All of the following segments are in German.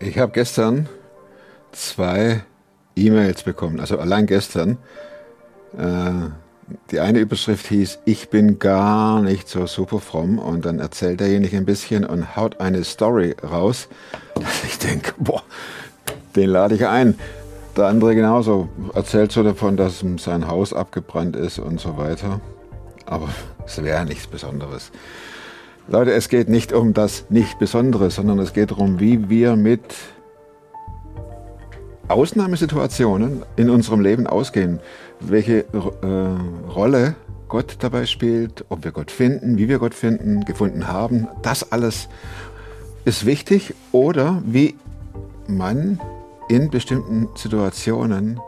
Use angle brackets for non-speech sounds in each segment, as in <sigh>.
Ich habe gestern zwei E-Mails bekommen, also allein gestern. Äh, die eine Überschrift hieß, ich bin gar nicht so super fromm und dann erzählt derjenige ein bisschen und haut eine Story raus, dass ich denke, boah, den lade ich ein. Der andere genauso erzählt so davon, dass sein Haus abgebrannt ist und so weiter. Aber es wäre nichts Besonderes. Leute, es geht nicht um das nicht Besondere, sondern es geht darum, wie wir mit Ausnahmesituationen in unserem Leben ausgehen, welche äh, Rolle Gott dabei spielt, ob wir Gott finden, wie wir Gott finden, gefunden haben. Das alles ist wichtig oder wie man in bestimmten Situationen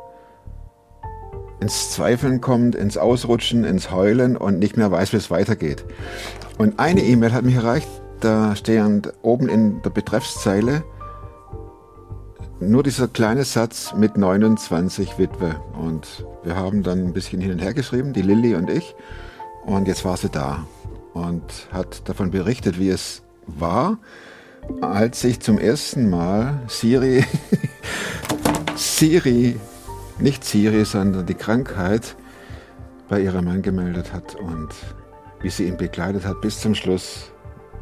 ins Zweifeln kommt, ins Ausrutschen, ins Heulen und nicht mehr weiß, wie es weitergeht. Und eine E-Mail hat mich erreicht, da stehend oben in der Betreffszeile nur dieser kleine Satz mit 29 Witwe. Und wir haben dann ein bisschen hin und her geschrieben, die Lilly und ich. Und jetzt war sie da und hat davon berichtet, wie es war, als ich zum ersten Mal Siri, <laughs> Siri, nicht Siri, sondern die Krankheit bei ihrem Mann gemeldet hat und wie sie ihn begleitet hat bis zum Schluss,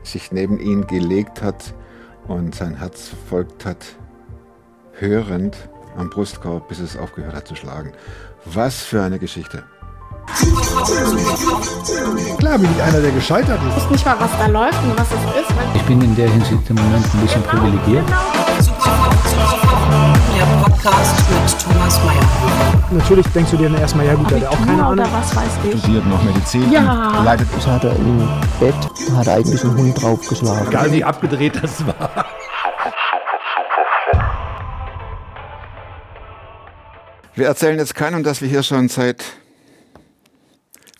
sich neben ihn gelegt hat und sein Herz verfolgt hat, hörend am Brustkorb, bis es aufgehört hat zu schlagen. Was für eine Geschichte. Klar bin ich einer, der gescheitert ist. Ich weiß nicht mal, was da läuft und was es ist. Ich bin in der Hinsicht im Moment ein bisschen Genau, privilegiert. Podcast mit Thomas Mayer. Natürlich denkst du dir dann erstmal, ja gut, der hat auch keine Ahnung. was weiß ich. Studiert noch Medizin, Ja. leitet Das hat er im Bett, da hat eigentlich ein Hund draufgeschlagen. Egal wie abgedreht das war. Wir erzählen jetzt keinem, dass wir hier schon seit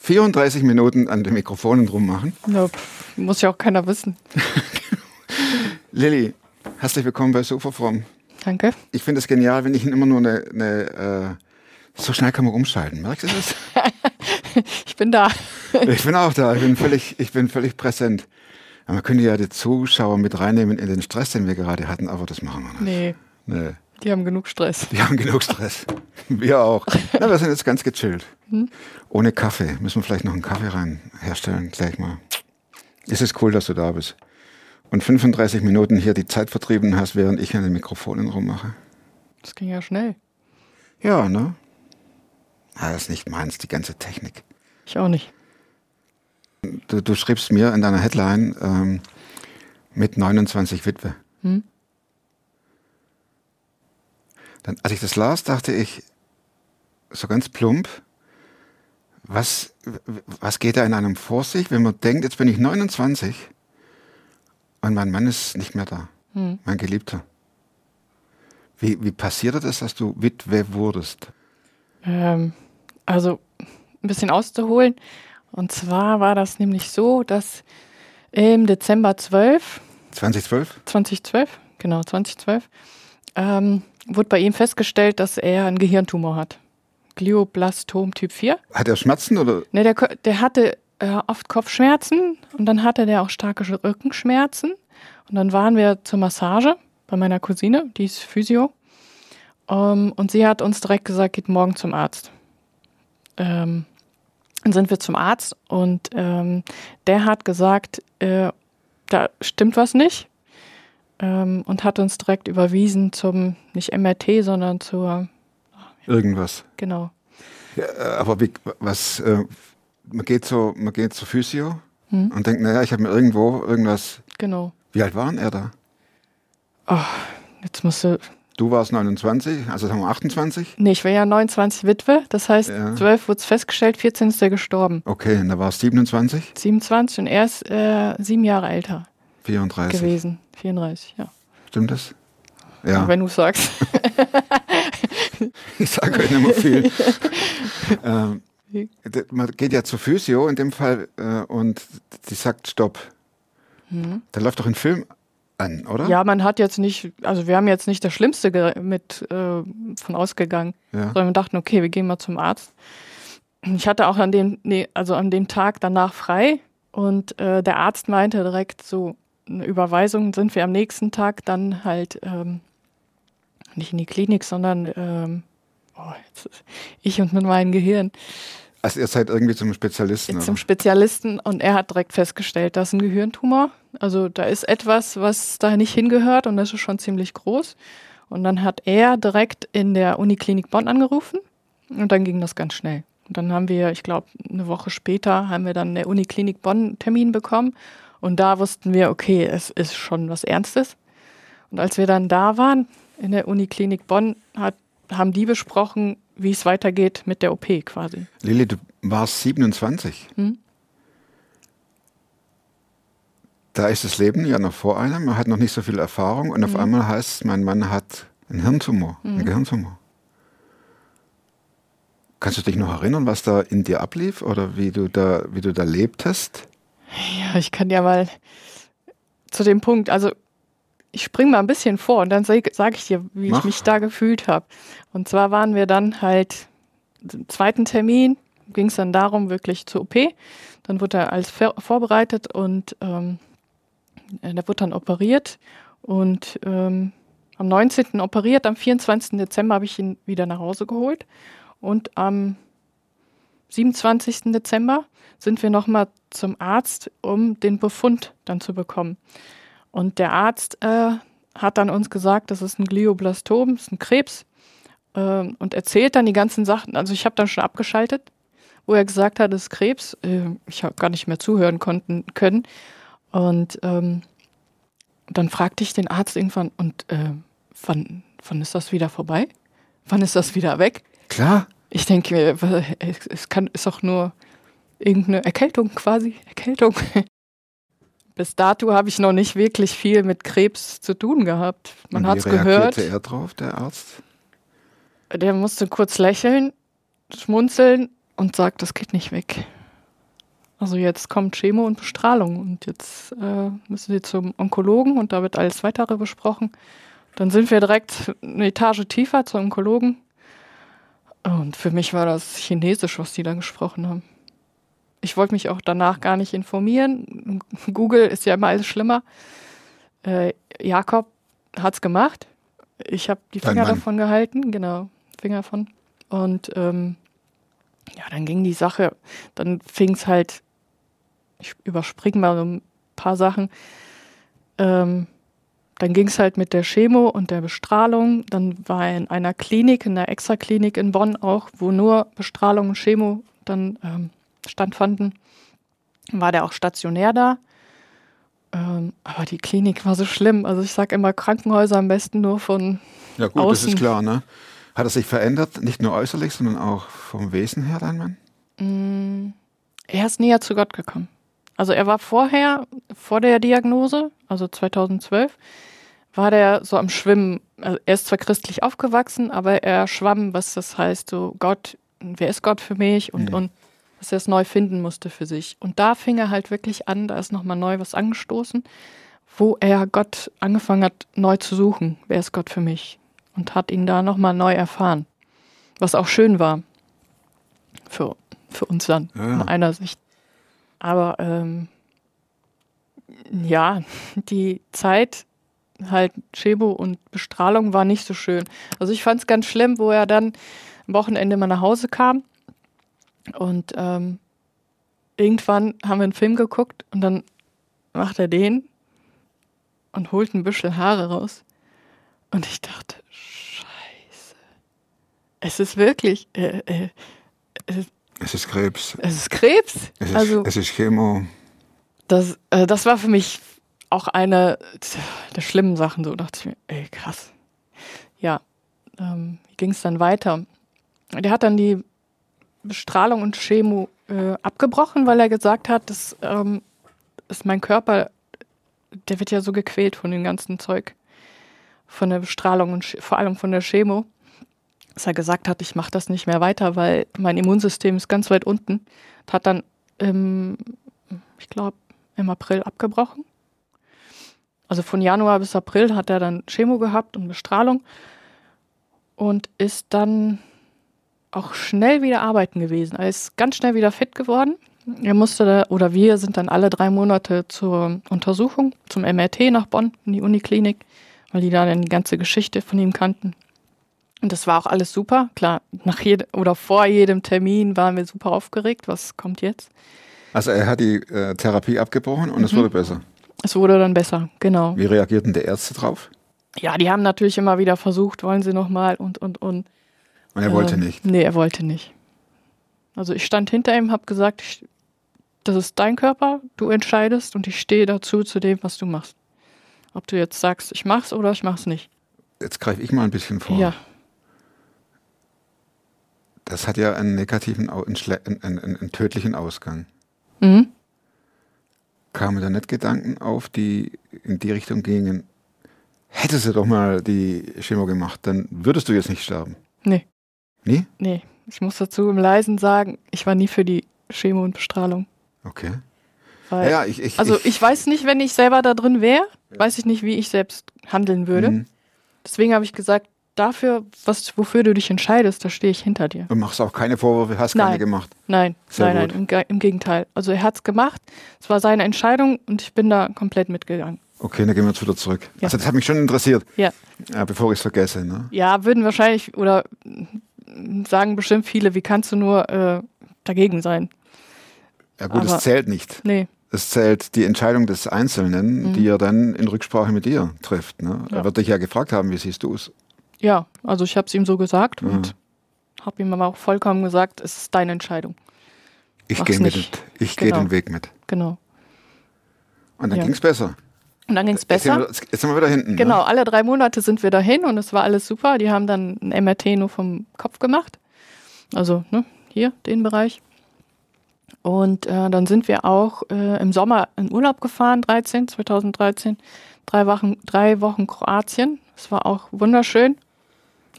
34 Minuten an den Mikrofonen rummachen. Ja, muss ja auch keiner wissen. <laughs> Lilly, herzlich willkommen bei Superfrom. Danke. Ich finde es genial, wenn ich immer nur eine, eine äh, so schnell kann man umschalten. Merkst du das? <laughs> Ich bin da. Ich bin auch da. Ich bin völlig, ich bin völlig präsent. Aber man könnte ja die Zuschauer mit reinnehmen in den Stress, den wir gerade hatten, aber das machen wir nicht. Nee, Nee. die haben genug Stress. Die haben genug Stress. Wir auch. Na, wir sind jetzt ganz gechillt. Hm? Ohne Kaffee. Müssen wir vielleicht noch einen Kaffee rein herstellen, gleich mal. Es ist cool, dass du da bist. Und 35 Minuten hier die Zeit vertrieben hast, während ich an den Mikrofonen rummache. Das ging ja schnell. Ja, ne? Ah, das ist nicht meins, die ganze Technik. Ich auch nicht. Du, du schriebst mir in deiner Headline ähm, mit 29 Witwe. Hm? Dann, als ich das las, dachte ich so ganz plump, was, was geht da in einem vor sich, wenn man denkt, jetzt bin ich 29 und mein Mann ist nicht mehr da, Hm. mein Geliebter. Wie, wie passierte das, dass du Witwe wurdest? Ähm, also ein bisschen auszuholen. Und zwar war das nämlich so, dass im Dezember 12, 2012? 2012, genau 2012, ähm, wurde bei ihm festgestellt, dass er einen Gehirntumor hat. Glioblastom Typ 4. Hat er Schmerzen oder? Ne, der, der hatte äh, oft Kopfschmerzen und dann hatte der auch starke Rückenschmerzen. Und dann waren wir zur Massage bei meiner Cousine, die ist Physio. Ähm, und sie hat uns direkt gesagt, geht morgen zum Arzt. Ähm, dann sind wir zum Arzt und ähm, der hat gesagt, äh, da stimmt was nicht. Ähm, und hat uns direkt überwiesen zum, nicht MRT, sondern zur, Irgendwas. genau. Ja, äh, aber wie, was, äh, man geht so, man geht zur Physio Hm. und denkt, naja, ich habe mir irgendwo irgendwas. Genau. Wie alt waren er da? Jetzt musst du, Du warst 29, also sagen wir 28? Nee, ich war ja 29 Witwe. Das heißt, Ja. 12 wurde es festgestellt, 14 ist er gestorben. Okay, und da war es 27, 27 und er ist äh, sieben Jahre älter 34. gewesen. 34, ja. Stimmt das? Ja, Wenn du sagst. <laughs> ich sage euch nicht mehr viel. <laughs> ähm, man geht ja zur Physio in dem Fall äh, und die sagt Stopp. Da läuft doch ein Film an, oder? Ja, man hat jetzt nicht, also wir haben jetzt nicht das Schlimmste mit äh, von ausgegangen, Ja. sondern wir dachten, okay, wir gehen mal zum Arzt. Ich hatte auch an dem, nee, also an dem Tag danach frei und äh, der Arzt meinte direkt so, eine Überweisung, sind wir am nächsten Tag dann halt ähm, nicht in die Klinik, sondern ähm, oh, jetzt ist ich und mit meinem Gehirn Also ihr seid irgendwie zum Spezialisten. zum oder? Spezialisten und er hat direkt festgestellt, das ist ein Gehirntumor. Also da ist etwas, was da nicht hingehört und das ist schon ziemlich groß. Und dann hat er direkt in der Uniklinik Bonn angerufen und dann ging das ganz schnell. Und dann haben wir, ich glaube, eine Woche später haben wir dann in der Uniklinik Bonn einen Termin bekommen und da wussten wir, okay, es ist schon was Ernstes. Und als wir dann da waren in der Uniklinik Bonn, hat, haben die besprochen, wie es weitergeht mit der OP quasi. Lilly, du warst 27. Hm? Da ist das Leben ja noch vor einem, man hat noch nicht so viel Erfahrung und auf Mhm. einmal heißt es, mein Mann hat einen Hirntumor, einen Gehirntumor. Kannst du dich noch erinnern, was da in dir ablief oder wie du da, wie du da lebtest? Ja, ich kann ja mal zu dem Punkt, also ich springe mal ein bisschen vor und dann sage sag ich dir, wie Mach. ich mich da gefühlt habe. Und zwar waren wir dann halt im zweiten Termin, ging es dann darum, wirklich zur OP. Dann wurde er alles vorbereitet und ähm, äh, der wurde dann operiert. Und ähm, am 19. operiert, am 24. Dezember habe ich ihn wieder nach Hause geholt. Und am 27. Dezember sind wir nochmal zum Arzt, um den Befund dann zu bekommen. Und der Arzt äh, hat dann uns gesagt, das ist ein Glioblastom, das ist ein Krebs. Ähm, und erzählt dann die ganzen Sachen. Also ich habe dann schon abgeschaltet, wo er gesagt hat, es ist Krebs. Äh, ich habe gar nicht mehr zuhören konnten, können. Und ähm, dann fragte ich den Arzt irgendwann, und äh, wann, wann ist das wieder vorbei? Wann ist das wieder weg? Klar, Ich denke mir, es es kann, ist doch nur irgendeine Erkältung quasi. Erkältung. Bis dato habe ich noch nicht wirklich viel mit Krebs zu tun gehabt. Man hat es wie gehört. reagierte er drauf, der Arzt? Der musste kurz lächeln, schmunzeln und sagt, das geht nicht weg. Also jetzt kommt Chemo und Bestrahlung und jetzt äh, müssen sie zum Onkologen und da wird alles weitere besprochen. Dann sind wir direkt eine Etage tiefer zum Onkologen. Und für mich war das Chinesisch, was die da gesprochen haben. Ich wollte mich auch danach gar nicht informieren. Google ist ja immer alles schlimmer. Äh, Jakob hat's gemacht. Ich habe die Finger davon gehalten, genau, Finger von. Und ähm, ja, dann ging die Sache, dann fing es halt, ich überspringe mal so ein paar Sachen. Ähm, dann ging es halt mit der Chemo und der Bestrahlung. Dann war er in einer Klinik, in einer Extraklinik in Bonn auch, wo nur Bestrahlung und Chemo dann ähm, stattfanden. War der auch stationär da. Ähm, aber die Klinik war so schlimm. Also ich sage immer Krankenhäuser am besten nur von Ja gut, das Außen. ist klar, ne? Hat er sich verändert, nicht nur äußerlich, sondern auch vom Wesen her, dein Mann? Mm, Er ist näher zu Gott gekommen. Also er war vorher, vor der Diagnose, also 2012, war der so am Schwimmen. Also er ist zwar christlich aufgewachsen, aber er schwamm, was das heißt, so Gott, wer ist Gott für mich und, Mhm. und dass er es neu finden musste für sich. Und da fing er halt wirklich an, da ist nochmal neu was angestoßen, wo er Gott angefangen hat, neu zu suchen. Wer ist Gott für mich? Und hat ihn da nochmal neu erfahren. Was auch schön war. Für, für uns dann, Ja. in einer Sicht. Aber ähm, ja, die Zeit, halt Chemo und Bestrahlung war nicht so schön. Also ich fand es ganz schlimm, wo er dann am Wochenende mal nach Hause kam und ähm, irgendwann haben wir einen Film geguckt und dann macht er den und holt ein Büschel Haare raus. Und ich dachte, scheiße. Es ist wirklich, äh, äh, Es ist Krebs, es ist Krebs. es ist, also es ist Chemo. das, äh, das war für mich auch eine der schlimmen Sachen. So dachte ich mir, ey, krass. Ja, ähm, wie ging es dann weiter? Der hat dann die Bestrahlung und Chemo äh, abgebrochen, weil er gesagt hat, dass, ähm, dass mein Körper, der wird ja so gequält von dem ganzen Zeug, von der Bestrahlung und vor allem von der Chemo, dass er gesagt hat, ich mache das nicht mehr weiter, weil mein Immunsystem ist ganz weit unten. Hat dann, ähm, ich glaube, im April abgebrochen. Also von Januar bis April hat er dann Chemo gehabt und Bestrahlung und ist dann auch schnell wieder arbeiten gewesen. Er ist ganz schnell wieder fit geworden er musste da, oder wir sind dann alle drei Monate zur Untersuchung, zum MRT nach Bonn, in die Uniklinik, weil die da dann die ganze Geschichte von ihm kannten. Und das war auch alles super. Klar, nach jedem oder vor jedem Termin waren wir super aufgeregt. Was kommt jetzt? Also er hat die äh, Therapie abgebrochen und es wurde besser. Es wurde dann besser, genau. Wie reagierten die Ärzte drauf? Ja, die haben natürlich immer wieder versucht, wollen sie nochmal und, und, und. Und er wollte Ähm, nicht. Nee, er wollte nicht. Also ich stand hinter ihm, habe gesagt, ich, das ist dein Körper, du entscheidest und ich stehe dazu zu dem, was du machst. Ob du jetzt sagst, ich mach's oder ich mach's nicht. Jetzt greife ich mal ein bisschen vor. Ja, Das hat ja einen negativen, einen, einen, einen tödlichen Ausgang. mhm. Kamen da nicht Gedanken auf, die in die Richtung gingen? Hättest du doch mal die Chemo gemacht, dann würdest du jetzt nicht sterben. nee, Nie? nee. Ich muss dazu im Leisen sagen, ich war nie für die Chemo und Bestrahlung. Okay. Weil, Ja, ich, ich, also ich, ich weiß nicht, wenn ich selber da drin wäre, weiß ich nicht, wie ich selbst handeln würde. Mhm. Deswegen habe ich gesagt, dafür, was, wofür du dich entscheidest, da stehe ich hinter dir. Und machst auch keine Vorwürfe, hast keine Nein. gemacht. Nein, Sehr nein, nein, gut. im, Ge- im Gegenteil. Also er hat es gemacht, es war seine Entscheidung und ich bin da komplett mitgegangen. Okay, dann gehen wir jetzt wieder zurück. Ja. Also das hat mich schon interessiert, Ja. äh, bevor ich es vergesse. Ne? Ja, würden wahrscheinlich oder sagen bestimmt viele, wie kannst du nur äh, dagegen sein? Ja gut, es zählt nicht. Nee, Es zählt die Entscheidung des Einzelnen, Mhm. die er dann in Rücksprache mit dir trifft. Ne? Ja. Er wird dich ja gefragt haben, wie siehst du es? ja, also ich habe es ihm so gesagt Mhm. und habe ihm aber auch vollkommen gesagt, es ist deine Entscheidung. Ich gehe mit, ich gehe Genau. den Weg mit. Genau. Und dann Ja. ging es besser. Und dann ging es Jetzt sind, besser. wir, jetzt sind wir wieder hinten. Genau, Ne? alle drei Monate sind wir dahin und es war alles super. Die haben dann ein MRT nur vom Kopf gemacht. Also ne, hier, den Bereich. Und äh, dann sind wir auch äh, im Sommer in Urlaub gefahren, 13, 2013. Drei Wochen, drei Wochen Kroatien. Es war auch wunderschön.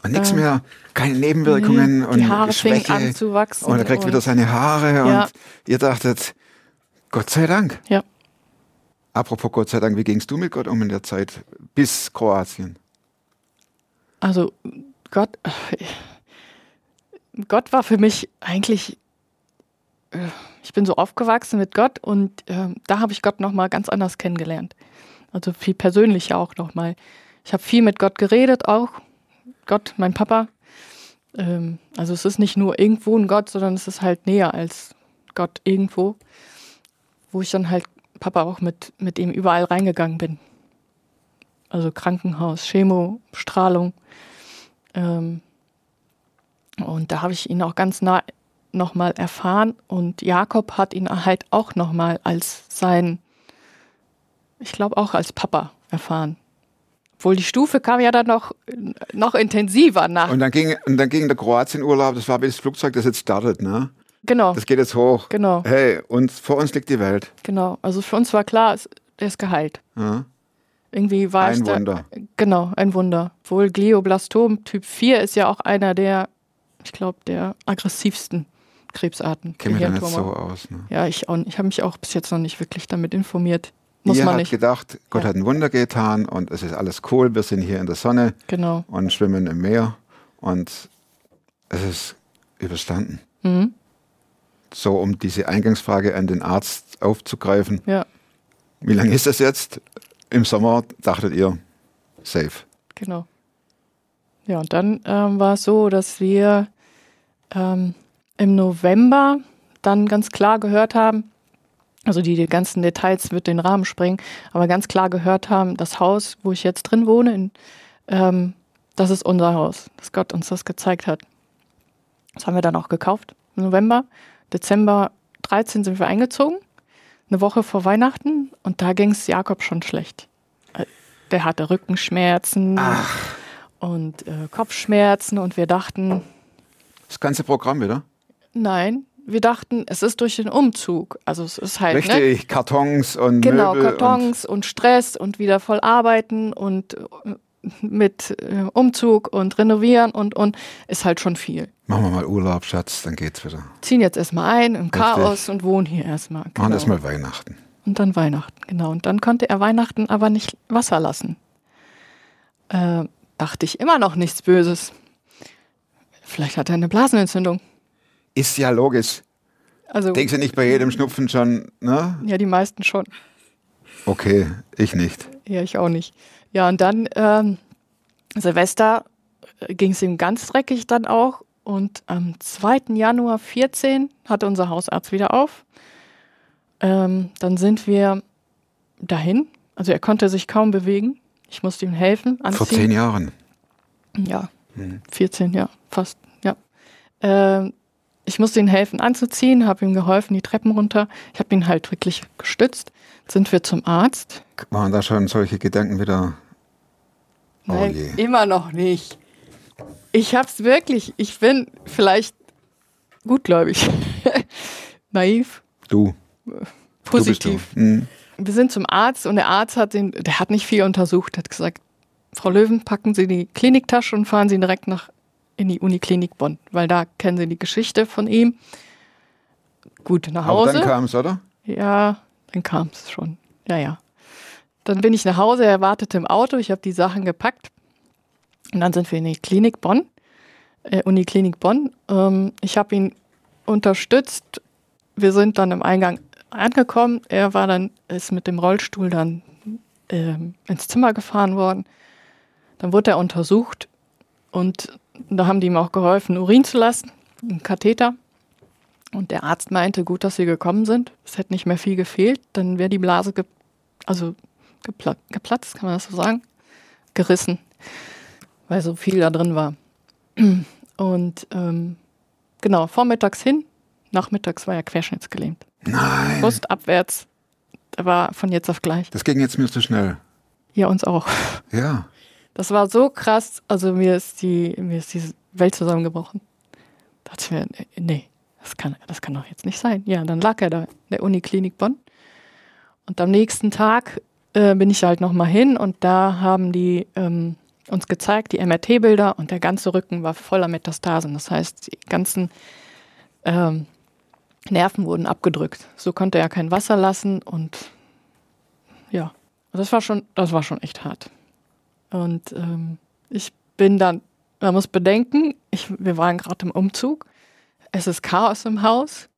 Und nichts äh, mehr, keine Nebenwirkungen und die Haare fingen Schwäche. an zu wachsen. Und er kriegt wieder seine Haare Ja. und ihr dachtet, Gott sei Dank. Ja. Apropos Gott sei Dank, wie gingst du mit Gott um in der Zeit bis Kroatien? Also Gott, Gott war für mich eigentlich, äh, ich bin so aufgewachsen mit Gott und ähm, da habe ich Gott noch mal ganz anders kennengelernt. Also viel persönlicher auch noch mal. Ich habe viel mit Gott geredet auch. Gott, mein Papa. Ähm, also es ist nicht nur irgendwo ein Gott, sondern es ist halt näher als Gott irgendwo, wo ich dann halt Papa auch mit, mit ihm überall reingegangen bin. Also Krankenhaus, Chemo, Strahlung. Ähm, und da habe ich ihn auch ganz nah nochmal erfahren. Und Jakob hat ihn halt auch nochmal als sein, ich glaube auch als Papa erfahren. Obwohl die Stufe kam ja dann noch, noch intensiver nach. Und dann ging, und dann ging der Kroatien-Urlaub, das war wie das Flugzeug, das jetzt startet, ne? Genau, Das geht jetzt hoch. genau, Hey, und vor uns liegt die Welt. genau. Also für uns war klar, es- er ist geheilt. Ja? Irgendwie war es Ein da- Wunder. Genau, ein Wunder. Wohl Glioblastom Typ 4 ist ja auch einer der, ich glaube, der aggressivsten Krebsarten. Kenne mich da nicht so aus. Ne? Ja, ich, auch, ich habe mich auch bis jetzt noch nicht wirklich damit informiert. Muss Ihr man habt nicht. gedacht, Gott Ja. hat ein Wunder getan und es ist alles cool. Wir sind hier in der Sonne Genau. und schwimmen im Meer und es ist überstanden. Mhm. So, um diese Eingangsfrage an den Arzt aufzugreifen. Ja, Wie lange ist das jetzt? Im Sommer dachtet ihr, safe. genau. Ja, und dann ähm, war es so, dass wir ähm, im November dann ganz klar gehört haben, also die, die ganzen Details wird den Rahmen sprengen, aber ganz klar gehört haben, das Haus, wo ich jetzt drin wohne, in, ähm, das ist unser Haus, dass Gott uns das gezeigt hat. Das haben wir dann auch gekauft im November. Dezember 13 sind wir eingezogen, eine Woche vor Weihnachten und da ging es Jakob schon schlecht. Äh, Der hatte Rückenschmerzen und äh, Kopfschmerzen und wir dachten, Das ganze Programm wieder? nein, wir dachten, es ist durch den Umzug. Also es ist halt, ne? Richtig, Kartons und Genau, Möbel. Kartons und, Stress und wieder voll arbeiten und äh, mit äh, Umzug und renovieren und und ist halt schon viel. Machen wir mal Urlaub, Schatz, dann geht's wieder. Ziehen jetzt erstmal ein im Chaos und wohnen hier erstmal. Machen Genau. erstmal Weihnachten. Und dann Weihnachten, genau. Und dann konnte er Weihnachten aber nicht Wasser lassen. Äh, dachte ich immer noch nichts Böses. Vielleicht hat er eine Blasenentzündung. Ist ja logisch. Also, Denkst du nicht bei jedem Schnupfen schon, ne? ja, die meisten schon. Okay, ich nicht. Ja, ich auch nicht. Ja, und dann ähm, Silvester ging es ihm ganz dreckig dann auch. Und am 2. Januar 14 hatte unser Hausarzt wieder auf. Ähm, dann sind wir dahin. Also er konnte sich kaum bewegen. Ich musste ihm helfen. Anziehen. Vor zehn Jahren. Ja, 14, ja, fast, ja. Ähm, ich musste ihm helfen anzuziehen, habe ihm geholfen, die Treppen runter. Ich habe ihn halt wirklich gestützt. Sind wir zum Arzt. Waren da schon solche Gedanken wieder? Oh Nein, je. immer noch nicht. Ich hab's wirklich. Ich bin vielleicht gutgläubig. <laughs> Naiv, Du. positiv. Du bist du. Hm. Wir sind zum Arzt und der Arzt hat den, der hat nicht viel untersucht, hat gesagt, Frau Löwen, packen Sie die Kliniktasche und fahren Sie direkt nach in die Uniklinik Bonn, weil da kennen Sie die Geschichte von ihm. Gut, nach Aber Hause. dann kam es, oder? Ja, dann kam es schon. Ja, ja. Dann bin ich nach Hause, er wartete im Auto, ich habe die Sachen gepackt. Und dann sind wir in die Klinik Bonn, äh, Uniklinik Bonn. Ähm, ich habe ihn unterstützt. Wir sind dann im Eingang angekommen. Er war dann, ist mit dem Rollstuhl dann ähm, ins Zimmer gefahren worden. Dann wurde er untersucht und da haben die ihm auch geholfen, Urin zu lassen, einen Katheter. Und der Arzt meinte, gut, dass sie gekommen sind. Es hätte nicht mehr viel gefehlt, dann wäre die Blase ge also gepla geplatzt, kann man das so sagen? Gerissen, weil so viel da drin war. Und ähm, genau, vormittags hin, nachmittags war er querschnittsgelähmt. Nein. Brust abwärts, war von jetzt auf gleich. Das ging jetzt mir zu schnell. Ja, uns auch. Ja. Das war so krass, also mir ist die, mir ist die Welt zusammengebrochen. Da dachte ich mir, nee, das kann, das kann doch jetzt nicht sein. Ja, dann lag er da in der Uniklinik Bonn. Und am nächsten Tag äh, bin ich halt nochmal hin und da haben die ähm, uns gezeigt, die MRT-Bilder und der ganze Rücken war voller Metastasen. Das heißt, die ganzen ähm, Nerven wurden abgedrückt. So konnte er kein Wasser lassen und ja, das war schon, das war schon echt hart. Und ähm, ich bin dann, man muss bedenken, ich, wir waren gerade im Umzug. Es ist Chaos im Haus.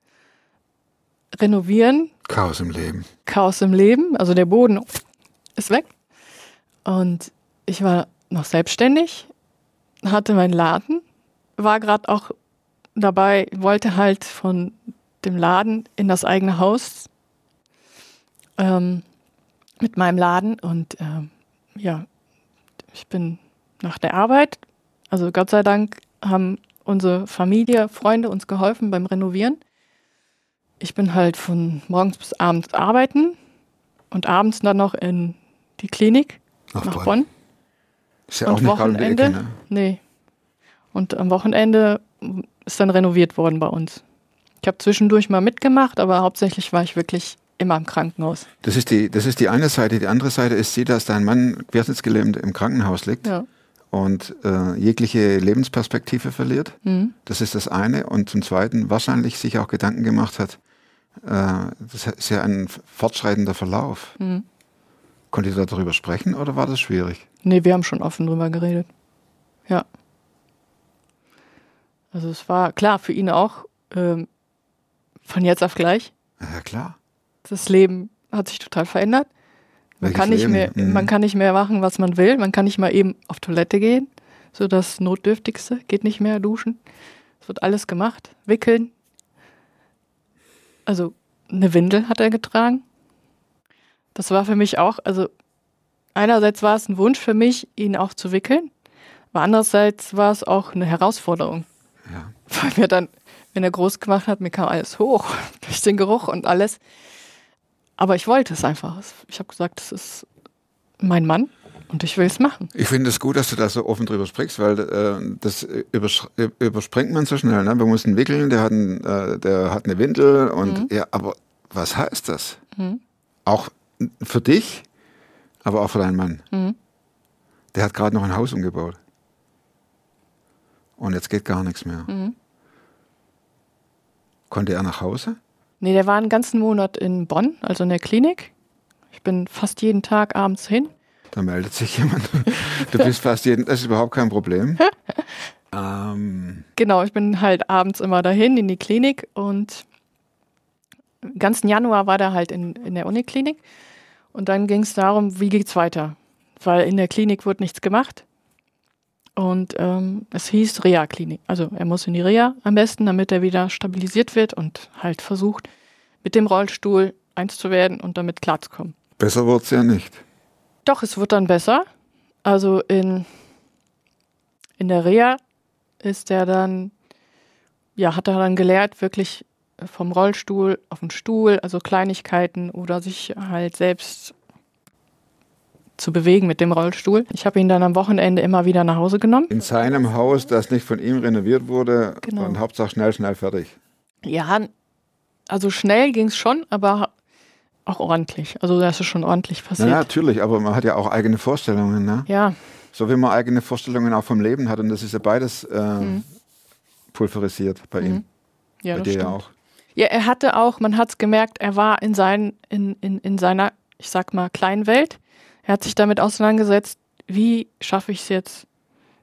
Renovieren, Chaos im Leben. Chaos im Leben. Also der Boden ist weg. Und ich war noch selbstständig, hatte meinen Laden, war gerade auch dabei, wollte halt von dem Laden in das eigene Haus ähm, mit meinem Laden. Und ähm, ja, ich bin nach der Arbeit, also Gott sei Dank haben unsere Familie, Freunde uns geholfen beim Renovieren. Ich bin halt von morgens bis abends arbeiten und abends dann noch in die Klinik Nach nach Bonn. Bonn. Ist ja und auch nicht Wochenende, Ecke, ne? nee. Und am Wochenende ist dann renoviert worden bei uns. Ich habe zwischendurch mal mitgemacht, aber hauptsächlich war ich wirklich immer im Krankenhaus. Das ist, die, das ist die eine Seite. Die andere Seite ist die, dass dein Mann querschnittsgelähmt im Krankenhaus liegt Ja. und äh, jegliche Lebensperspektive verliert. Mhm. Das ist das eine. Und zum Zweiten wahrscheinlich sich auch Gedanken gemacht hat, äh, das ist ja ein fortschreitender Verlauf. Mhm. Konntet ihr darüber sprechen oder war das schwierig? Nee, wir haben schon offen drüber geredet. Ja. Also es war klar für ihn auch ähm, von jetzt auf gleich. Ja, klar. Das Leben hat sich total verändert. Man Welches kann, nicht Leben? mehr, Mhm. man kann nicht mehr machen, was man will. Man kann nicht mal eben auf Toilette gehen. So das Notdürftigste. Geht nicht mehr duschen. Es wird alles gemacht. Wickeln. Also eine Windel hat er getragen. Das war für mich auch, also einerseits war es ein Wunsch für mich, ihn auch zu wickeln. Aber andererseits war es auch eine Herausforderung. Ja. Weil mir dann, wenn er groß gemacht hat, mir kam alles hoch <laughs> durch den Geruch und alles. Aber ich wollte es einfach. Ich habe gesagt, das ist mein Mann und ich will es machen. Ich finde es gut, dass du da so offen drüber sprichst, weil äh, das übersch überspringt man so schnell. Ne? Wir mussten wickeln, der hat, ein, äh, der hat eine Windel und ja, aber was heißt das? Auch für dich, aber auch für deinen Mann. Der hat gerade noch ein Haus umgebaut. Und jetzt geht gar nichts mehr. Konnte er nach Hause? Nee, der war einen ganzen Monat in Bonn, also in der Klinik. Ich bin fast jeden Tag abends hin. Da meldet sich jemand. Du bist fast jeden, das ist überhaupt kein Problem. <laughs> ähm, Genau, ich bin halt abends immer dahin in die Klinik und den ganzen Januar war der halt in, in der Uniklinik. Und dann ging es darum, wie geht's weiter? Weil in der Klinik wurde nichts gemacht. Und ähm, es hieß Reha-Klinik. Also er muss in die Reha am besten, damit er wieder stabilisiert wird und halt versucht, mit dem Rollstuhl eins zu werden und damit klarzukommen. Besser wurde es ja nicht. Doch, es wird dann besser. Also in, in der Reha ist er dann, ja, hat er dann gelehrt, wirklich vom Rollstuhl auf den Stuhl, also Kleinigkeiten oder sich halt selbst zu bewegen mit dem Rollstuhl. Ich habe ihn dann am Wochenende immer wieder nach Hause genommen. In seinem Haus, das nicht von ihm renoviert wurde Genau. und Hauptsache schnell, schnell fertig. Ja, also schnell ging es schon, aber auch ordentlich. Also das ist schon ordentlich passiert. natürlich, aber man hat ja auch eigene Vorstellungen. Ne? Ja, So wie man eigene Vorstellungen auch vom Leben hat und das ist ja beides äh, pulverisiert bei ihm. Mhm. ja, bei das dir stimmt. ja auch. Ja, er hatte auch, man hat es gemerkt, er war in, seinen, in, in, in seiner, ich sag mal, kleinen Welt. Er hat sich damit auseinandergesetzt, wie schaffe ich es jetzt,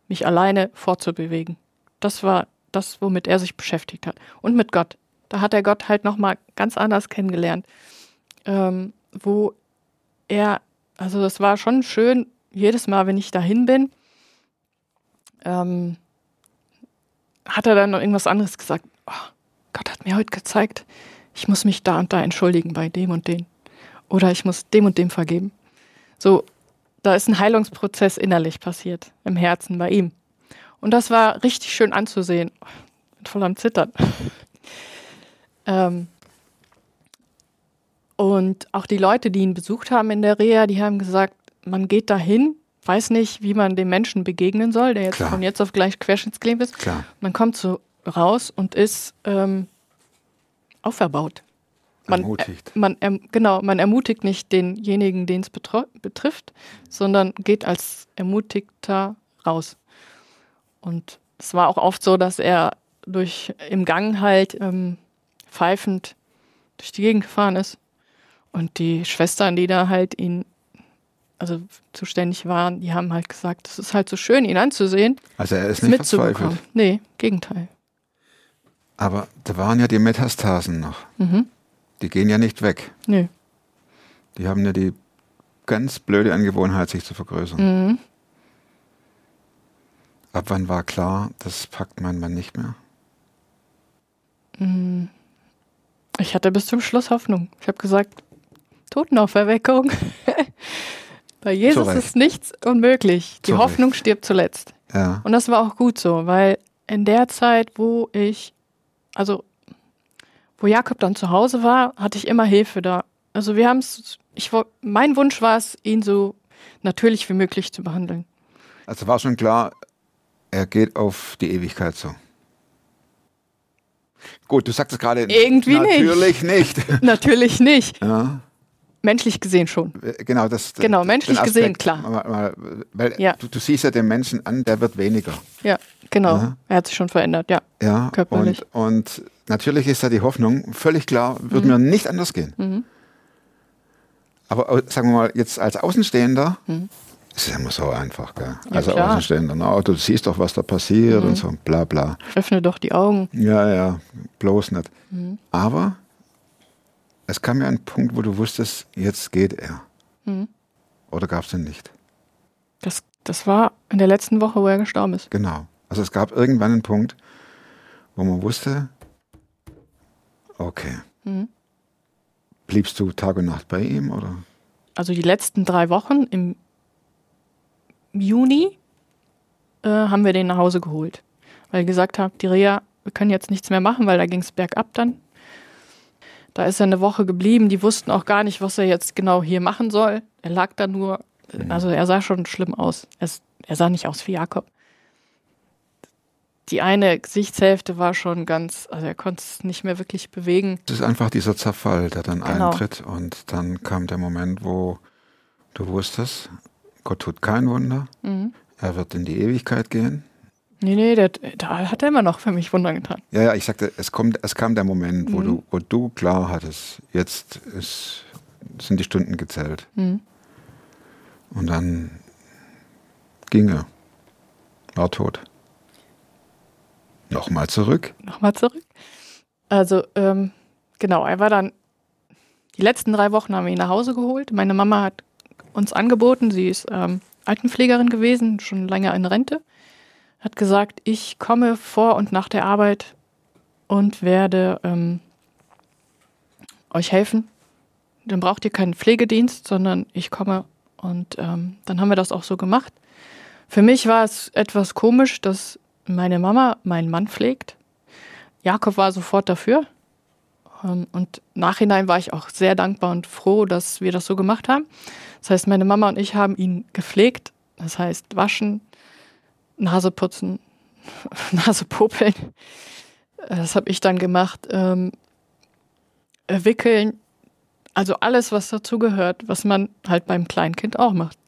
mich alleine fortzubewegen. Das war das, womit er sich beschäftigt hat. Und mit Gott. Da hat er Gott halt nochmal ganz anders kennengelernt. Ähm, wo er, also das war schon schön, jedes Mal, wenn ich dahin bin, ähm, hat er dann noch irgendwas anderes gesagt. Oh, Gott hat mir heute gezeigt, ich muss mich da und da entschuldigen bei dem und dem. Oder ich muss dem und dem vergeben. So, da ist ein Heilungsprozess innerlich passiert, im Herzen bei ihm. Und das war richtig schön anzusehen. Bin voll am Zittern. <laughs> ähm, und auch die Leute, die ihn besucht haben in der Reha, die haben gesagt, man geht dahin, weiß nicht, wie man dem Menschen begegnen soll, der jetzt Klar. von jetzt auf gleich querschnittsgelähmt ist. Klar. Man kommt so raus und ist ähm, auferbaut. Man, Ermutigt. äh, man erm- genau, man ermutigt nicht denjenigen, den es betrifft, sondern geht als Ermutigter raus. Und es war auch oft so, dass er durch im Gang halt ähm, pfeifend durch die Gegend gefahren ist. Und die Schwestern, die da halt ihn, also zuständig waren, die haben halt gesagt, es ist halt so schön, ihn anzusehen, Also er ist nicht mitzubekommen. verzweifelt. Nee, Gegenteil. Aber da waren ja die Metastasen noch. Mhm. Die gehen ja nicht weg. Nö. Die haben ja die ganz blöde Angewohnheit, sich zu vergrößern. Mhm. Ab wann war klar, das packt mein Mann nicht mehr? Mhm. Ich hatte bis zum Schluss Hoffnung. Ich habe gesagt, Totenauferweckung. <laughs> Bei Jesus ist nichts unmöglich. Die Zu Hoffnung stirbt zuletzt. Ja. Und das war auch gut so, weil in der Zeit, wo ich, also wo Jakob dann zu Hause war, hatte ich immer Hilfe da. Also wir haben es, ich mein Wunsch war es, ihn so natürlich wie möglich zu behandeln. Also war schon klar, er geht auf die Ewigkeit zu. Gut, du sagst es gerade. Irgendwie nicht. Natürlich nicht. <laughs> Natürlich nicht. ja, Menschlich gesehen schon. genau, das. Genau, den menschlich Aspekt gesehen, klar. Weil Ja. du, du siehst ja den Menschen an, der wird weniger. Ja, genau. Ja. Er hat sich schon verändert, ja. Ja, Körperlich. Und, und natürlich ist da die Hoffnung, völlig klar, wird mir nicht anders gehen. Mhm. Aber au- sagen wir mal, jetzt als Außenstehender, Mhm. ist ja immer so einfach, gell? Ja, Als klar. Mhm. Außenstehender, na, du siehst doch, was da passiert und so, bla bla. Öffne doch die Augen. Ja, ja, bloß nicht. Mhm. Aber es kam ja ein Punkt, wo du wusstest, jetzt geht er. Mhm. Oder gab es den nicht? Das, das war in der letzten Woche, wo er gestorben ist. Genau. Also es gab irgendwann einen Punkt, wo man wusste, okay. Mhm. Bliebst du Tag und Nacht bei ihm oder? Also die letzten drei Wochen im Juni äh, haben wir den nach Hause geholt. Weil ich gesagt habe, die Reha, wir können jetzt nichts mehr machen, weil da ging es bergab dann. Da ist er eine Woche geblieben. Die wussten auch gar nicht, was er jetzt genau hier machen soll. Er lag da nur, also er sah schon schlimm aus. Er, er sah nicht aus wie Jakob. Die eine Gesichtshälfte war schon ganz, also er konnte es nicht mehr wirklich bewegen. Es ist einfach dieser Zerfall, der dann Genau. eintritt und dann kam der Moment, wo du wusstest, Gott tut kein Wunder, Mhm. er wird in die Ewigkeit gehen. Nee, nee, der, da hat er immer noch für mich Wunder getan. Ja, ja, ich sagte, es kommt, es kam der Moment, wo Mhm. du, wo du klar hattest, jetzt ist, sind die Stunden gezählt. Mhm. Und dann ging er, war tot. Nochmal zurück. Nochmal zurück. Also, ähm, genau, er war dann die letzten drei Wochen haben wir ihn nach Hause geholt. Meine Mama hat uns angeboten, sie ist ähm, Altenpflegerin gewesen, schon länger in Rente, hat gesagt, ich komme vor und nach der Arbeit und werde ähm, euch helfen. Dann braucht ihr keinen Pflegedienst, sondern ich komme und ähm, dann haben wir das auch so gemacht. Für mich war es etwas komisch, dass meine Mama meinen Mann pflegt. Jakob war sofort dafür. Ähm, Und nachhinein war ich auch sehr dankbar und froh, dass wir das so gemacht haben. Das heißt, meine Mama und ich haben ihn gepflegt. Das heißt, waschen, Nase putzen, <laughs> Nase popeln. Das habe ich dann gemacht. Ähm, äh, wickeln. Also alles, was dazugehört, was man halt beim Kleinkind auch macht.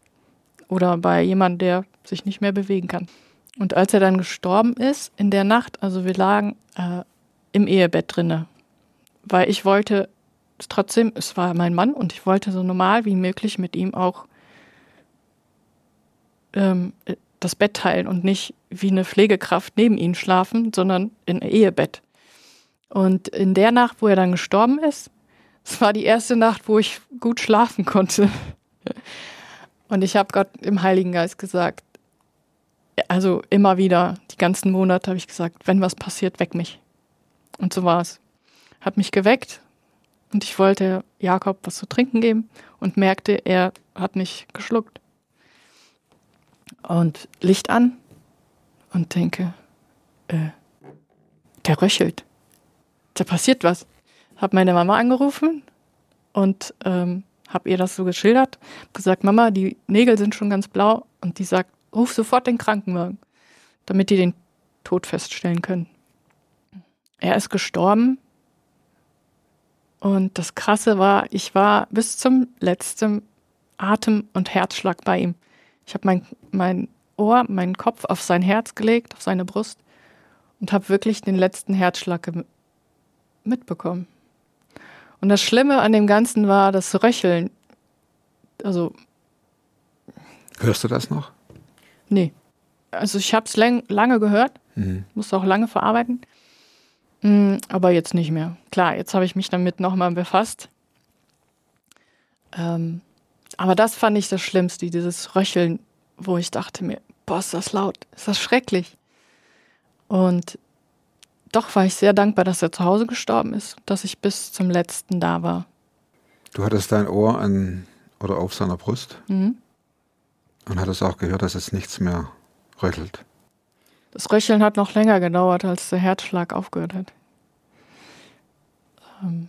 Oder bei jemandem, der sich nicht mehr bewegen kann. Und als er dann gestorben ist, in der Nacht, also wir lagen äh, im Ehebett drinne, weil ich wollte trotzdem, es war mein Mann und ich wollte so normal wie möglich mit ihm auch ähm, das Bett teilen und nicht wie eine Pflegekraft neben ihm schlafen, sondern in Ehebett. Und in der Nacht, wo er dann gestorben ist, es war die erste Nacht, wo ich gut schlafen konnte. <laughs> Und ich habe Gott im Heiligen Geist gesagt, also immer wieder, die ganzen Monate habe ich gesagt, wenn was passiert, weck mich. Und so war es. Hat mich geweckt und ich wollte Jakob was zu trinken geben und merkte, er hat nicht geschluckt. Und Licht an und denke, äh, der röchelt. Da passiert was. Hab meine Mama angerufen und ähm, hab ihr das so geschildert. Gesagt, Mama, die Nägel sind schon ganz blau. Und die sagt, ruf sofort den Krankenwagen, damit die den Tod feststellen können. Er ist gestorben. Und das Krasse war, ich war bis zum letzten Atem- und Herzschlag bei ihm. Ich habe mein, mein Ohr, meinen Kopf auf sein Herz gelegt, auf seine Brust und habe wirklich den letzten Herzschlag mitbekommen. Und das Schlimme an dem Ganzen war das Röcheln. Also, Hörst du das noch? Nee. Also ich habe es lang, lange gehört, Mhm. musste auch lange verarbeiten. Mm, Aber jetzt nicht mehr. Klar, jetzt habe ich mich damit nochmal befasst. Ähm, aber das fand ich das Schlimmste, dieses Röcheln, wo ich dachte mir, boah, ist das laut, ist das schrecklich. Und doch war ich sehr dankbar, dass er zu Hause gestorben ist, dass ich bis zum letzten da war. Du hattest dein Ohr an oder auf seiner Brust Mhm. Und hattest auch gehört, dass es nichts mehr röchelt. Das Röcheln hat noch länger gedauert, als der Herzschlag aufgehört hat. Ähm,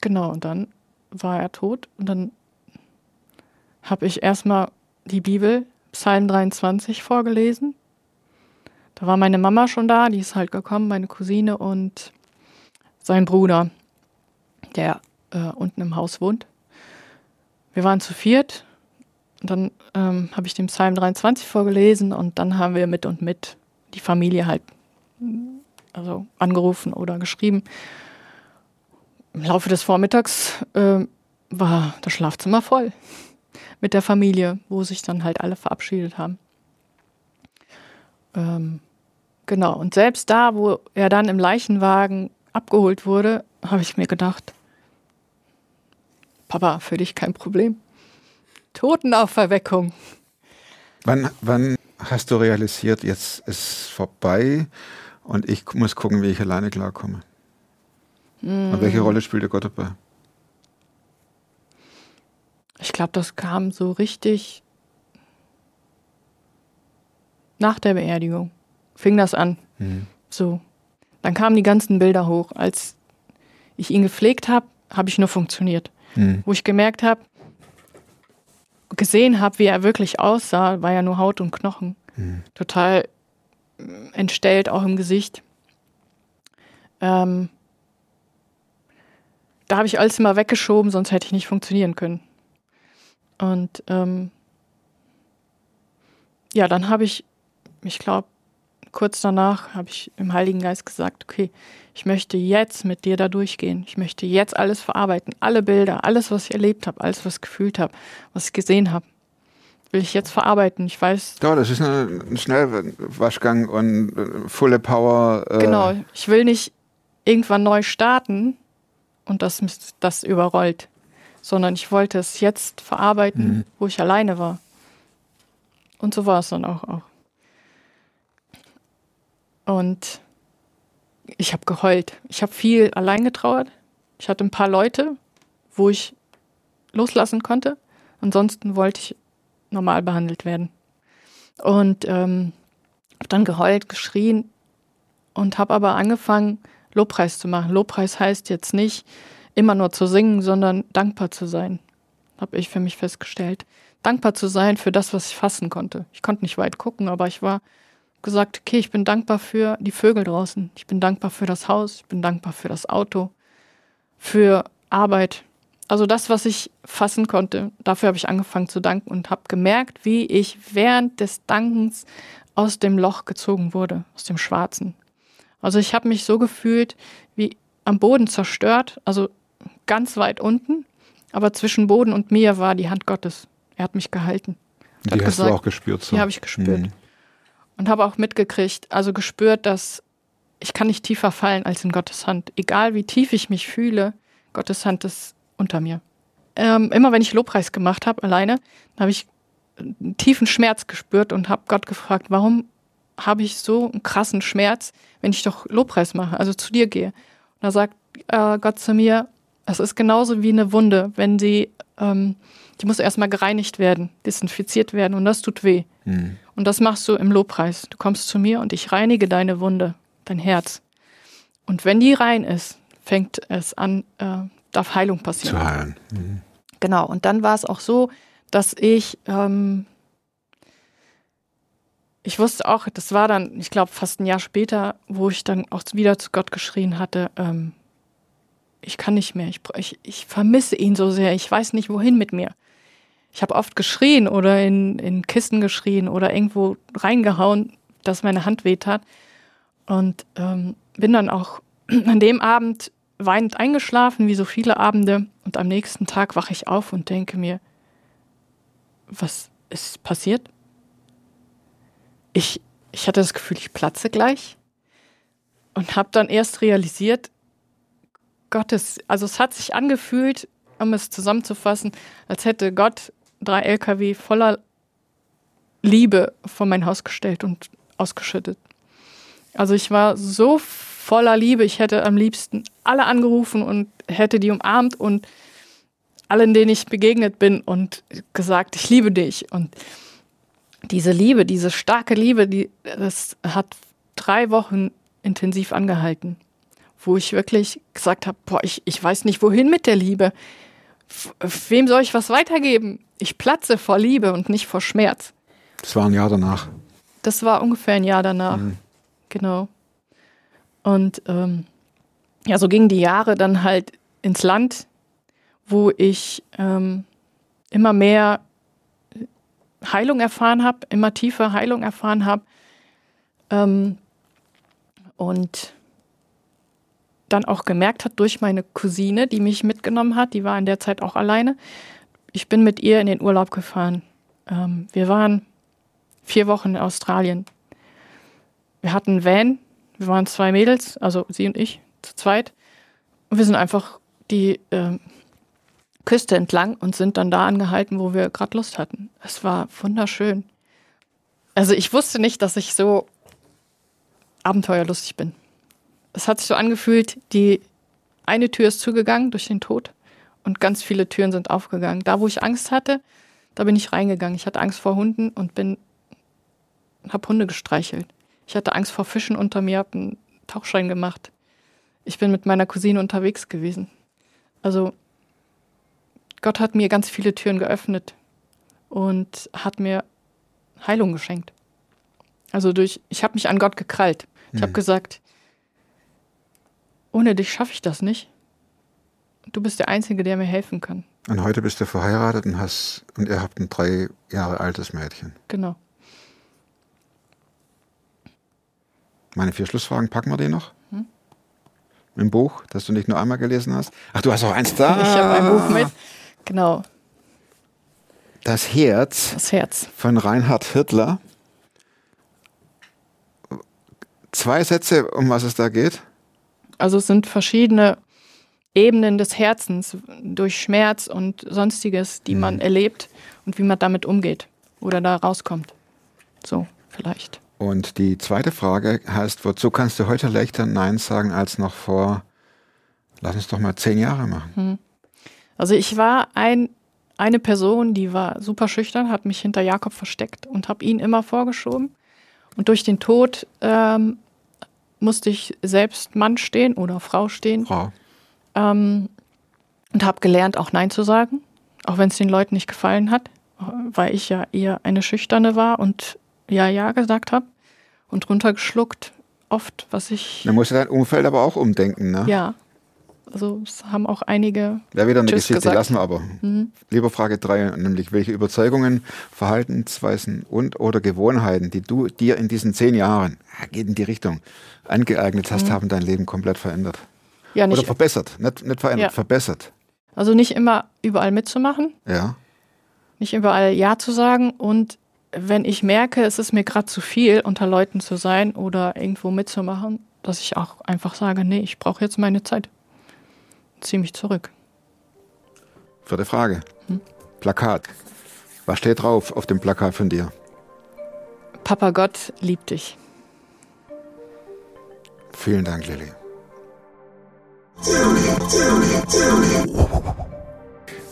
genau, und dann war er tot und dann habe ich erstmal die Bibel, Psalm 23, vorgelesen. Da war meine Mama schon da, die ist halt gekommen, meine Cousine und sein Bruder, der äh, unten im Haus wohnt. Wir waren zu viert und dann ähm, habe ich den Psalm 23 vorgelesen und dann haben wir mit und mit die Familie halt also angerufen oder geschrieben. Im Laufe des Vormittags ähm, war das Schlafzimmer voll mit der Familie, wo sich dann halt alle verabschiedet haben. Ähm, genau, und selbst da, wo er dann im Leichenwagen abgeholt wurde, habe ich mir gedacht, Papa, für dich kein Problem. Totenauferweckung. Wann, wann hast du realisiert, jetzt ist es vorbei und ich muss gucken, wie ich alleine klarkomme? Und welche Rolle spielte Gott dabei? Ich glaube, das kam so richtig nach der Beerdigung. Fing das an. So. Dann kamen die ganzen Bilder hoch. Als ich ihn gepflegt habe, habe ich nur funktioniert. Mhm. Wo ich gemerkt habe, gesehen habe, wie er wirklich aussah, war ja nur Haut und Knochen. Total mm, entstellt, auch im Gesicht. Ähm, da habe ich alles immer weggeschoben, sonst hätte ich nicht funktionieren können. Und ähm, ja, dann habe ich, ich glaube, kurz danach habe ich im Heiligen Geist gesagt, okay, ich möchte jetzt mit dir da durchgehen. Ich möchte jetzt alles verarbeiten, alle Bilder, alles, was ich erlebt habe, alles, was ich gefühlt habe, was ich gesehen habe, will ich jetzt verarbeiten. Ich weiß, Ja, das ist ein Schnellwaschgang und äh, volle Power. Äh, genau, ich will nicht irgendwann neu starten und mich das überrollt, sondern ich wollte es jetzt verarbeiten, wo ich alleine war. Und so war es dann auch. auch. Und ich habe geheult. Ich habe viel allein getrauert. Ich hatte ein paar Leute, wo ich loslassen konnte. Ansonsten wollte ich normal behandelt werden. Und ähm, habe dann geheult, geschrien und habe aber angefangen, Lobpreis zu machen. Lobpreis heißt jetzt nicht immer nur zu singen, sondern dankbar zu sein, habe ich für mich festgestellt. Dankbar zu sein für das, was ich fassen konnte. Ich konnte nicht weit gucken, aber ich war gesagt, okay, ich bin dankbar für die Vögel draußen. Ich bin dankbar für das Haus. Ich bin dankbar für das Auto, für Arbeit. Also das, was ich fassen konnte, dafür habe ich angefangen zu danken und habe gemerkt, wie ich während des Dankens aus dem Loch gezogen wurde, aus dem Schwarzen. Also ich habe mich so gefühlt wie am Boden zerstört, also ganz weit unten, aber zwischen Boden und mir war die Hand Gottes. Er hat mich gehalten. Die Hat hast gesagt- du auch gespürt. So. Die habe ich gespürt. Mhm. Und habe auch mitgekriegt, also gespürt, dass ich kann nicht tiefer fallen als in Gottes Hand. Egal wie tief ich mich fühle, Gottes Hand ist unter mir. Ähm, immer wenn ich Lobpreis gemacht habe, alleine, habe ich einen tiefen Schmerz gespürt und habe Gott gefragt, warum habe ich so einen krassen Schmerz, wenn ich doch Lobpreis mache, also zu dir gehe. Und da sagt äh, Gott zu mir, es ist genauso wie eine Wunde, wenn sie, ähm, die muss erstmal gereinigt werden, desinfiziert werden und das tut weh. Mhm. Und das machst du im Lobpreis. Du kommst zu mir und ich reinige deine Wunde, dein Herz. Und wenn die rein ist, fängt es an, äh, darf Heilung passieren. Zu heilen. Mhm. Genau. Und dann war es auch so, dass ich, ähm, ich wusste auch, das war dann, ich glaube, fast ein Jahr später, wo ich dann auch wieder zu Gott geschrien hatte, ähm, ich kann nicht mehr, ich, ich, ich vermisse ihn so sehr, ich weiß nicht, wohin mit mir. Ich habe oft geschrien oder in, in Kisten geschrien oder irgendwo reingehauen, dass meine Hand wehtat. Und ähm, bin dann auch <clears throat> an dem Abend weinend eingeschlafen, wie so viele Abende. Und am nächsten Tag wache ich auf und denke mir, was ist passiert? Ich, ich hatte das Gefühl, ich platze gleich. Und habe dann erst realisiert, Gottes, also es hat sich angefühlt, um es zusammenzufassen, als hätte Gott drei LKW voller Liebe vor mein Haus gestellt und ausgeschüttet. Also ich war so voller Liebe, ich hätte am liebsten alle angerufen und hätte die umarmt und allen, denen ich begegnet bin und gesagt, ich liebe dich. Und diese Liebe, diese starke Liebe, die, das hat drei Wochen intensiv angehalten, wo ich wirklich gesagt habe, boah, ich, ich weiß nicht, wohin mit der Liebe. Wem soll ich was weitergeben? Ich platze vor Liebe und nicht vor Schmerz. Das war ein Jahr danach. Das war ungefähr ein Jahr danach. Genau. Und ähm, ja, so gingen die Jahre dann halt ins Land, wo ich ähm, immer mehr Heilung erfahren habe, immer tiefer Heilung erfahren habe. Ähm, und dann auch gemerkt hat durch meine Cousine, die mich mitgenommen hat, die war in der Zeit auch alleine. Ich bin mit ihr in den Urlaub gefahren. Ähm, wir waren vier Wochen in Australien. Wir hatten einen Van, wir waren zwei Mädels, also sie und ich, zu zweit. Und wir sind einfach die ähm, Küste entlang und sind dann da angehalten, wo wir gerade Lust hatten. Es war wunderschön. Also ich wusste nicht, dass ich so abenteuerlustig bin. Es hat sich so angefühlt, die eine Tür ist zugegangen durch den Tod und ganz viele Türen sind aufgegangen. Da, wo ich Angst hatte, da bin ich reingegangen. Ich hatte Angst vor Hunden und bin, habe Hunde gestreichelt. Ich hatte Angst vor Fischen unter mir, habe einen Tauchschein gemacht. Ich bin mit meiner Cousine unterwegs gewesen. Also Gott hat mir ganz viele Türen geöffnet und hat mir Heilung geschenkt. Also durch, ich habe mich an Gott gekrallt. Ich habe gesagt, ohne dich schaffe ich das nicht. Du bist der Einzige, der mir helfen kann. Und heute bist du verheiratet und hast und ihr habt ein drei Jahre altes Mädchen. Genau. Meine vier Schlussfragen, packen wir die noch? Im Buch, das du nicht nur einmal gelesen hast? Ach, du hast auch eins da. Ich habe ein Buch mit. Genau, Das Herz das Herz. von Reinhard Hirdler. Zwei Sätze, um was es da geht. Also es sind verschiedene Ebenen des Herzens durch Schmerz und sonstiges, die man erlebt und wie man damit umgeht oder da rauskommt. So, vielleicht. Und die zweite Frage heißt, wozu kannst du heute leichter Nein sagen als noch vor, lass uns doch mal zehn Jahre machen. Also ich war ein, eine Person, die war super schüchtern, hat mich hinter Jakob versteckt und habe ihn immer vorgeschoben. Und durch den Tod ähm, musste ich selbst Mann stehen oder Frau stehen Frau. ähm, und habe gelernt, auch Nein zu sagen, auch wenn es den Leuten nicht gefallen hat, weil ich ja eher eine Schüchterne war und ja, ja gesagt habe und runtergeschluckt oft, was ich, Dann musst du dein Umfeld aber auch umdenken, ne? ja, also es haben auch einige Wäre wieder eine Tschüss Geschichte, gesagt. lassen wir aber. Lieber Frage drei, nämlich welche Überzeugungen, Verhaltensweisen und oder Gewohnheiten, die du dir in diesen zehn Jahren, ja, geht in die Richtung, angeeignet hast, haben dein Leben komplett verändert. ja Oder nicht, verbessert, nicht, nicht verändert, Ja. verbessert. also nicht immer überall mitzumachen, Ja. nicht überall Ja zu sagen und wenn ich merke, es ist mir gerade zu viel, unter Leuten zu sein oder irgendwo mitzumachen, dass ich auch einfach sage, nee, ich brauche jetzt meine Zeit. Zieh mich zurück. Vierte Frage. Plakat. Was steht drauf auf dem Plakat von dir? Papa Gott liebt dich. Vielen Dank, Lilly.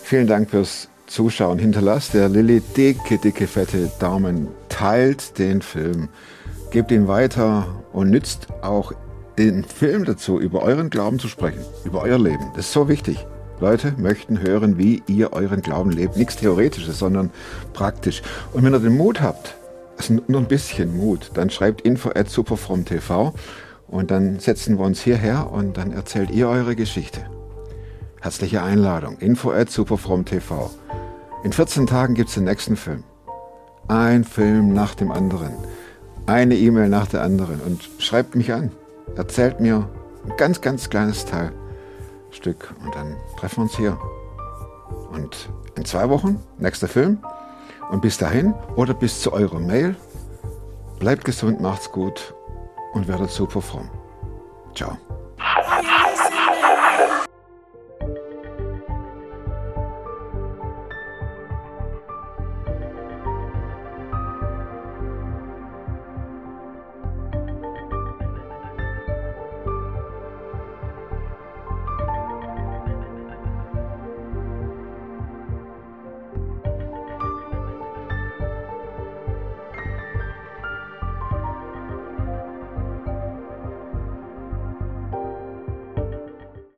Vielen Dank fürs Zuschauen. Hinterlasst der Lilly dicke, dicke, fette Daumen. Teilt den Film. Gebt ihn weiter und nützt auch den Film dazu, über euren Glauben zu sprechen. Über euer Leben. Das ist so wichtig. Leute möchten hören, wie ihr euren Glauben lebt. Nichts Theoretisches, sondern praktisch. Und wenn ihr den Mut habt, also nur ein bisschen Mut, dann schreibt info at superfromtv und dann setzen wir uns hierher und dann erzählt ihr eure Geschichte. Herzliche Einladung. Info at superfromtv. In 14 Tagen gibt's den nächsten Film. Ein Film nach dem anderen. Eine E-Mail nach der anderen. Und schreibt mich an. Erzählt mir ein ganz, ganz kleines Teilstück. Und dann treffen wir uns hier. Und in zwei Wochen, nächster Film. Und bis dahin oder bis zu eurer Mail, bleibt gesund, macht's gut und werdet super fromm. Ciao.